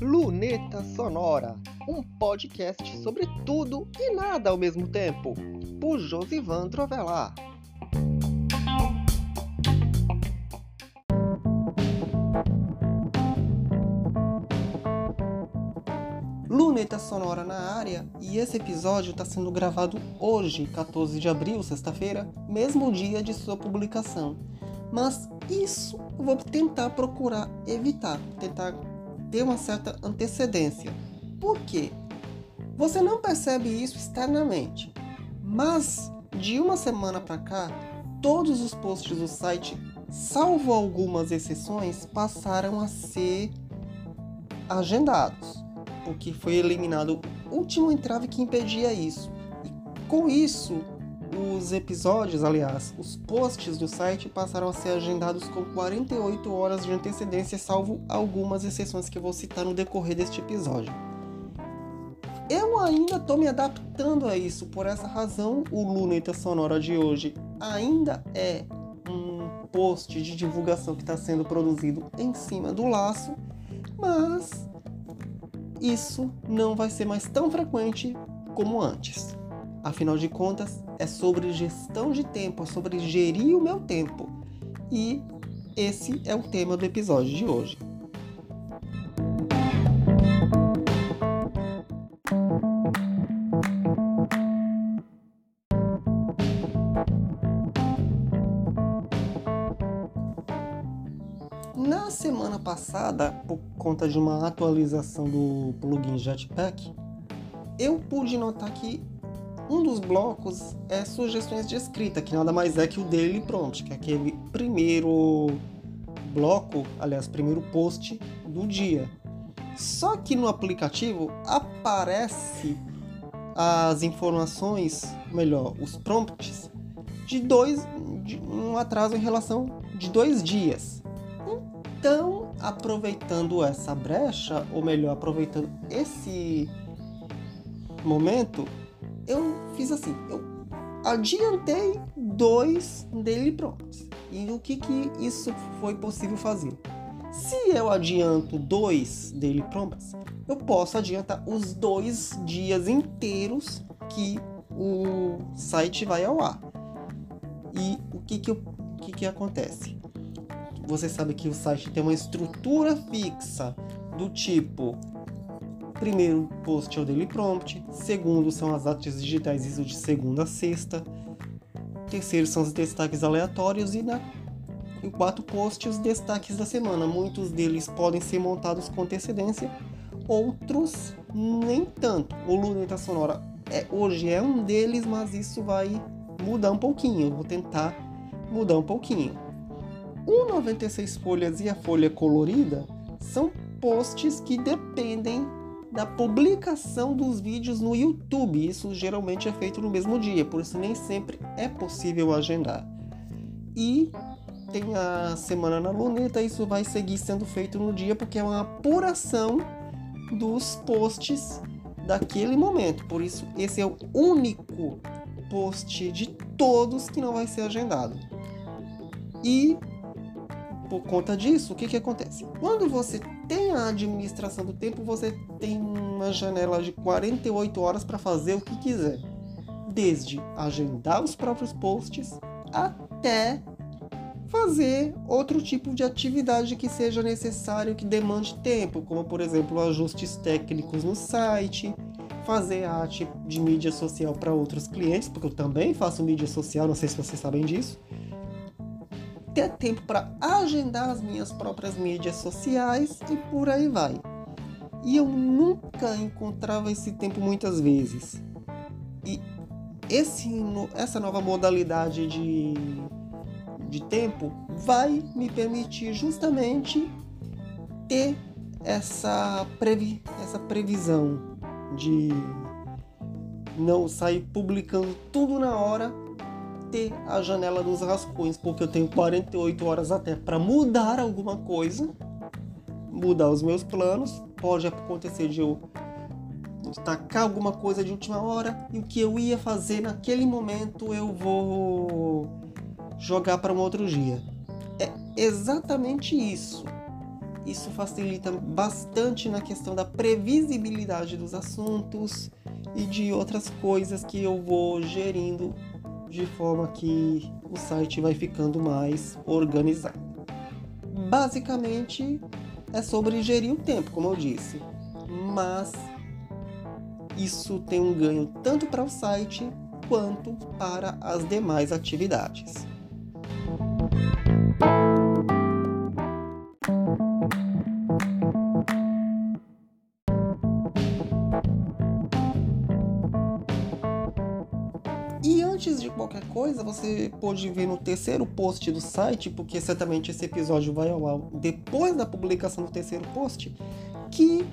Luneta Sonora, um podcast sobre tudo e nada ao mesmo tempo, por Josivan Trovelar. Luneta Sonora na área e esse episódio está sendo gravado hoje, 14 de abril, sexta-feira, mesmo dia de sua publicação. Mas isso eu vou tentar procurar evitar, tentar ter uma certa antecedência. Por quê? Você não percebe isso externamente, mas de uma semana para cá, todos os posts do site, salvo algumas exceções, passaram a ser agendados, porque foi eliminado o último entrave que impedia isso. E com isso, os episódios, aliás, os posts do site passaram a ser agendados com 48 horas de antecedência, salvo algumas exceções que eu vou citar no decorrer deste episódio. Eu ainda estou me adaptando a isso, por essa razão, o Luneta Sonora de hoje ainda é um post de divulgação que está sendo produzido em cima do laço, mas isso não vai ser mais tão frequente como antes. Afinal de contas, é sobre gestão de tempo, é sobre gerir o meu tempo. E esse é o tema do episódio de hoje. Na semana passada, por conta de uma atualização do plugin Jetpack, eu pude notar que um dos blocos é sugestões de escrita, que nada mais é que o Daily Prompt, que é aquele primeiro bloco, aliás, primeiro post do dia. Só que no aplicativo aparece as informações, melhor, os prompts de dois, de um atraso em relação de dois dias. Então, aproveitando essa brecha, ou melhor, aproveitando esse momento, eu fiz assim, eu adiantei dois daily prompts. E o que que isso foi possível fazer? Se eu adianto dois daily prompts, eu posso adiantar os dois dias inteiros que o site vai ao ar. E o que que, o que, que acontece? Você sabe que o site tem uma estrutura fixa do tipo Primeiro post é o Daily Prompt. Segundo são as artes digitais, isso de segunda a sexta. Terceiro são os destaques aleatórios. E na o quarto post, os destaques da semana. Muitos deles podem ser montados com antecedência, outros nem tanto. O Luneta Sonora é, hoje é um deles, mas isso vai mudar um pouquinho. Eu vou tentar mudar um pouquinho. O 96 folhas e a folha colorida são posts que dependem da publicação dos vídeos no YouTube. Isso geralmente é feito no mesmo dia, por isso nem sempre é possível agendar. E tem a semana na luneta, isso vai seguir sendo feito no dia porque é uma apuração dos posts daquele momento. Por isso, esse é o único post de todos que não vai ser agendado. E por conta disso, o que, que acontece? Quando você tem a administração do tempo, você tem uma janela de 48 horas para fazer o que quiser. Desde agendar os próprios posts até fazer outro tipo de atividade que seja necessário, que demande tempo, como por exemplo ajustes técnicos no site, fazer arte de mídia social para outros clientes, porque eu também faço mídia social, não sei se vocês sabem disso ter tempo para agendar as minhas próprias mídias sociais e por aí vai. E eu nunca encontrava esse tempo muitas vezes. E esse, essa nova modalidade de, de tempo vai me permitir justamente ter essa, previ, essa previsão de não sair publicando tudo na hora ter a janela dos rascunhos, porque eu tenho 48 horas até para mudar alguma coisa, mudar os meus planos. Pode acontecer de eu tacar alguma coisa de última hora e o que eu ia fazer naquele momento eu vou jogar para um outro dia. é exatamente isso. Isso facilita bastante na questão da previsibilidade dos assuntos e de outras coisas que eu vou gerindo de forma que o site vai ficando mais organizado. Basicamente é sobre gerir o tempo, como eu disse, mas isso tem um ganho tanto para o site quanto para as demais atividades. Antes de qualquer coisa, você pode ver no terceiro post do site, porque certamente esse episódio vai ao ar depois da publicação do terceiro post, que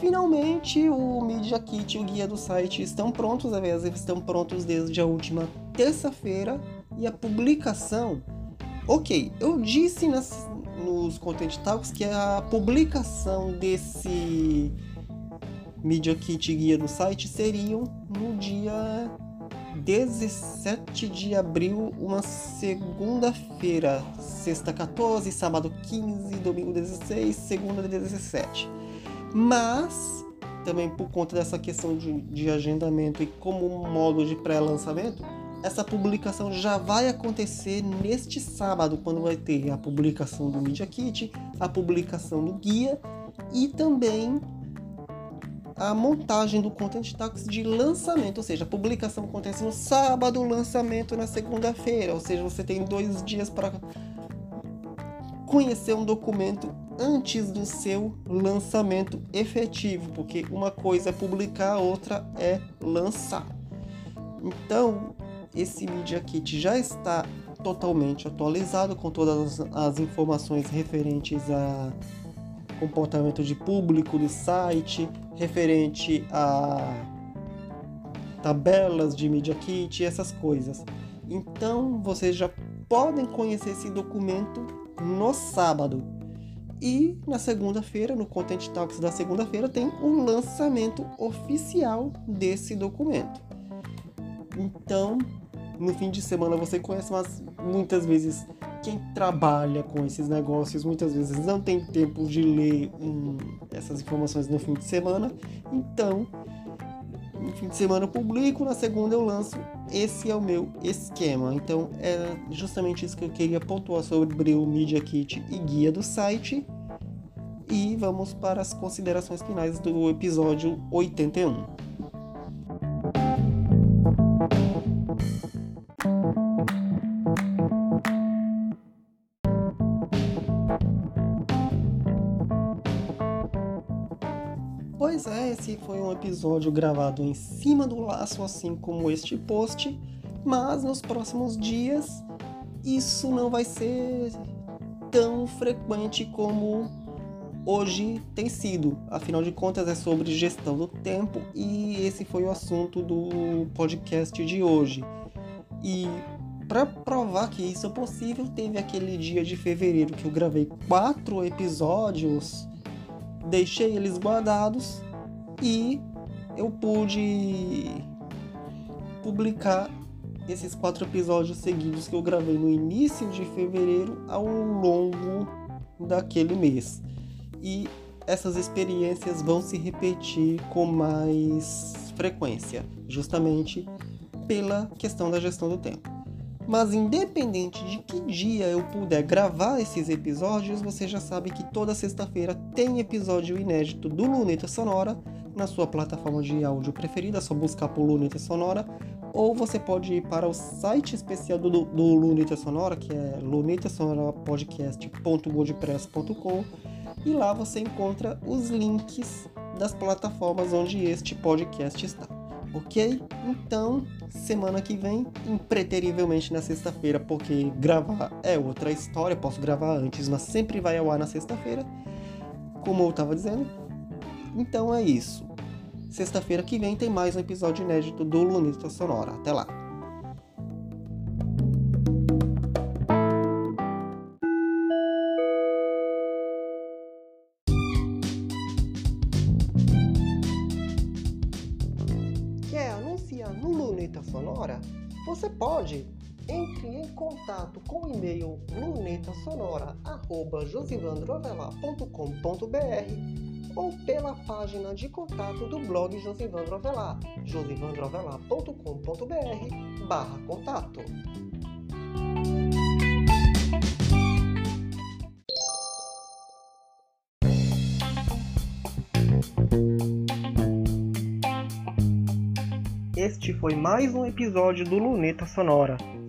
finalmente o Media Kit e o guia do site estão prontos, aliás, eles estão prontos desde a última terça-feira e a publicação. Ok, eu disse nas, nos Content Talks que a publicação desse Media Kit e guia do site seriam no dia 17 de abril, uma segunda-feira, sexta 14, sábado 15, domingo 16, segunda 17. Mas, também por conta dessa questão de, de agendamento e como modo de pré-lançamento, essa publicação já vai acontecer neste sábado, quando vai ter a publicação do Media Kit, a publicação do guia e também a montagem do Content Talks de lançamento, ou seja, a publicação acontece no sábado, o lançamento na segunda-feira, ou seja, você tem dois dias para conhecer um documento antes do seu lançamento efetivo, porque uma coisa é publicar, a outra é lançar. Então, esse Media Kit já está totalmente atualizado com todas as informações referentes a comportamento de público do site, referente a tabelas de Media Kit, essas coisas. Então vocês já podem conhecer esse documento no sábado. E na segunda-feira, no Content Talks da segunda-feira, tem o lançamento oficial desse documento. Então, no fim de semana você conhece, mas muitas vezes quem trabalha com esses negócios muitas vezes não tem tempo de ler um, essas informações no fim de semana. Então, no fim de semana eu publico, na segunda eu lanço. Esse é o meu esquema. Então, é justamente isso que eu queria pontuar sobre o Media Kit e guia do site. E vamos para as considerações finais do episódio 81. Pois é, esse foi um episódio gravado em cima do laço, assim como este post, mas nos próximos dias isso não vai ser tão frequente como hoje tem sido. Afinal de contas, é sobre gestão do tempo e esse foi o assunto do podcast de hoje. E para provar que isso é possível, teve aquele dia de fevereiro que eu gravei quatro episódios deixei eles guardados e eu pude publicar esses quatro episódios seguidos que eu gravei no início de fevereiro ao longo daquele mês. E essas experiências vão se repetir com mais frequência, justamente pela questão da gestão do tempo. Mas independente de que dia eu puder gravar esses episódios, você já sabe que toda sexta-feira tem episódio inédito do Luneta Sonora na sua plataforma de áudio preferida, é só buscar por Luneta Sonora, ou você pode ir para o site especial do, do Sonora, que é lunetasonorapodcast.wordpress.com, e lá você encontra os links das plataformas onde este podcast está ok? Então, semana que vem, impreterivelmente na sexta-feira, porque gravar é outra história, posso gravar antes, mas sempre vai ao ar na sexta-feira, como eu estava dizendo. Então é isso. Sexta-feira que vem tem mais um episódio inédito do Lunista Sonora. Até lá! Quer anunciar no Luneta Sonora? Você pode! entre em contato com o e-mail lunetasonora.josivandroavelar.com.br ou pela página de contato do blog Josivandro Avelar, josivandroavelar.com.br barra contato. Este foi mais um episódio do Luneta Sonora.